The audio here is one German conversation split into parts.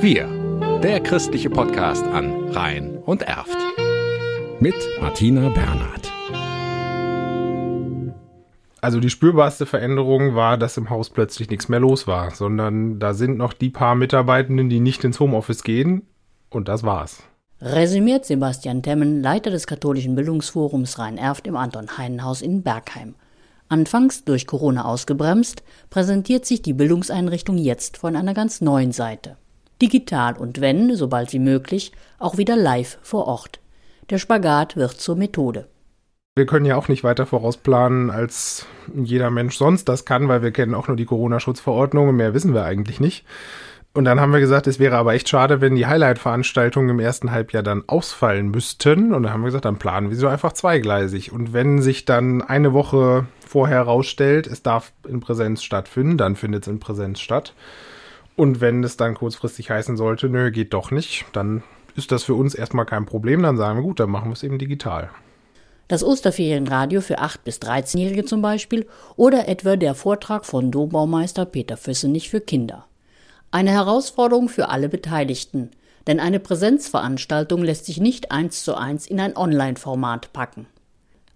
Wir, der christliche Podcast an Rhein und Erft. Mit Martina Bernhard. Also die spürbarste Veränderung war, dass im Haus plötzlich nichts mehr los war, sondern da sind noch die paar Mitarbeitenden, die nicht ins Homeoffice gehen und das war's. Resümiert Sebastian Temmen, Leiter des katholischen Bildungsforums Rhein-Erft im Anton Heinenhaus in Bergheim. Anfangs durch Corona ausgebremst, präsentiert sich die Bildungseinrichtung jetzt von einer ganz neuen Seite. Digital und wenn, sobald wie möglich, auch wieder live vor Ort. Der Spagat wird zur Methode. Wir können ja auch nicht weiter vorausplanen, als jeder Mensch sonst das kann, weil wir kennen auch nur die Corona-Schutzverordnung und mehr wissen wir eigentlich nicht. Und dann haben wir gesagt, es wäre aber echt schade, wenn die Highlight-Veranstaltungen im ersten Halbjahr dann ausfallen müssten. Und dann haben wir gesagt, dann planen wir so einfach zweigleisig. Und wenn sich dann eine Woche vorher herausstellt, es darf in Präsenz stattfinden, dann findet es in Präsenz statt. Und wenn es dann kurzfristig heißen sollte, nö, geht doch nicht, dann ist das für uns erstmal kein Problem. Dann sagen wir, gut, dann machen wir es eben digital. Das Osterferienradio für 8- bis 13-Jährige zum Beispiel oder etwa der Vortrag von Dobaumeister Peter Füssenich für Kinder. Eine Herausforderung für alle Beteiligten, denn eine Präsenzveranstaltung lässt sich nicht eins zu eins in ein Online-Format packen.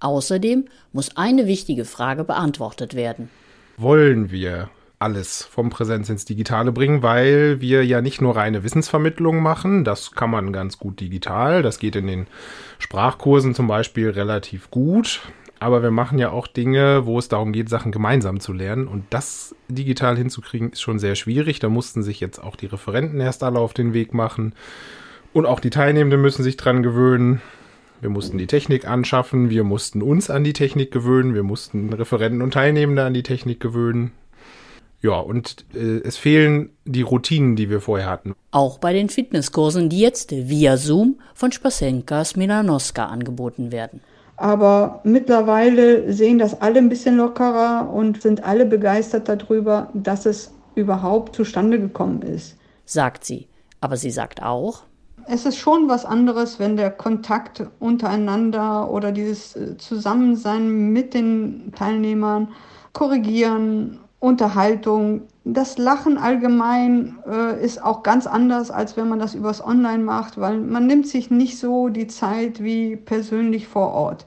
Außerdem muss eine wichtige Frage beantwortet werden. Wollen wir alles vom Präsenz ins Digitale bringen, weil wir ja nicht nur reine Wissensvermittlung machen, das kann man ganz gut digital, das geht in den Sprachkursen zum Beispiel relativ gut, aber wir machen ja auch Dinge, wo es darum geht, Sachen gemeinsam zu lernen und das digital hinzukriegen ist schon sehr schwierig, da mussten sich jetzt auch die Referenten erst alle auf den Weg machen und auch die Teilnehmenden müssen sich dran gewöhnen. Wir mussten die Technik anschaffen, wir mussten uns an die Technik gewöhnen, wir mussten Referenten und Teilnehmende an die Technik gewöhnen. Ja, und äh, es fehlen die Routinen, die wir vorher hatten. Auch bei den Fitnesskursen, die jetzt via Zoom von Spasenkas Milanoska angeboten werden. Aber mittlerweile sehen das alle ein bisschen lockerer und sind alle begeistert darüber, dass es überhaupt zustande gekommen ist. Sagt sie. Aber sie sagt auch, es ist schon was anderes, wenn der Kontakt untereinander oder dieses äh, Zusammensein mit den Teilnehmern korrigieren Unterhaltung. Das Lachen allgemein äh, ist auch ganz anders, als wenn man das übers Online macht, weil man nimmt sich nicht so die Zeit wie persönlich vor Ort.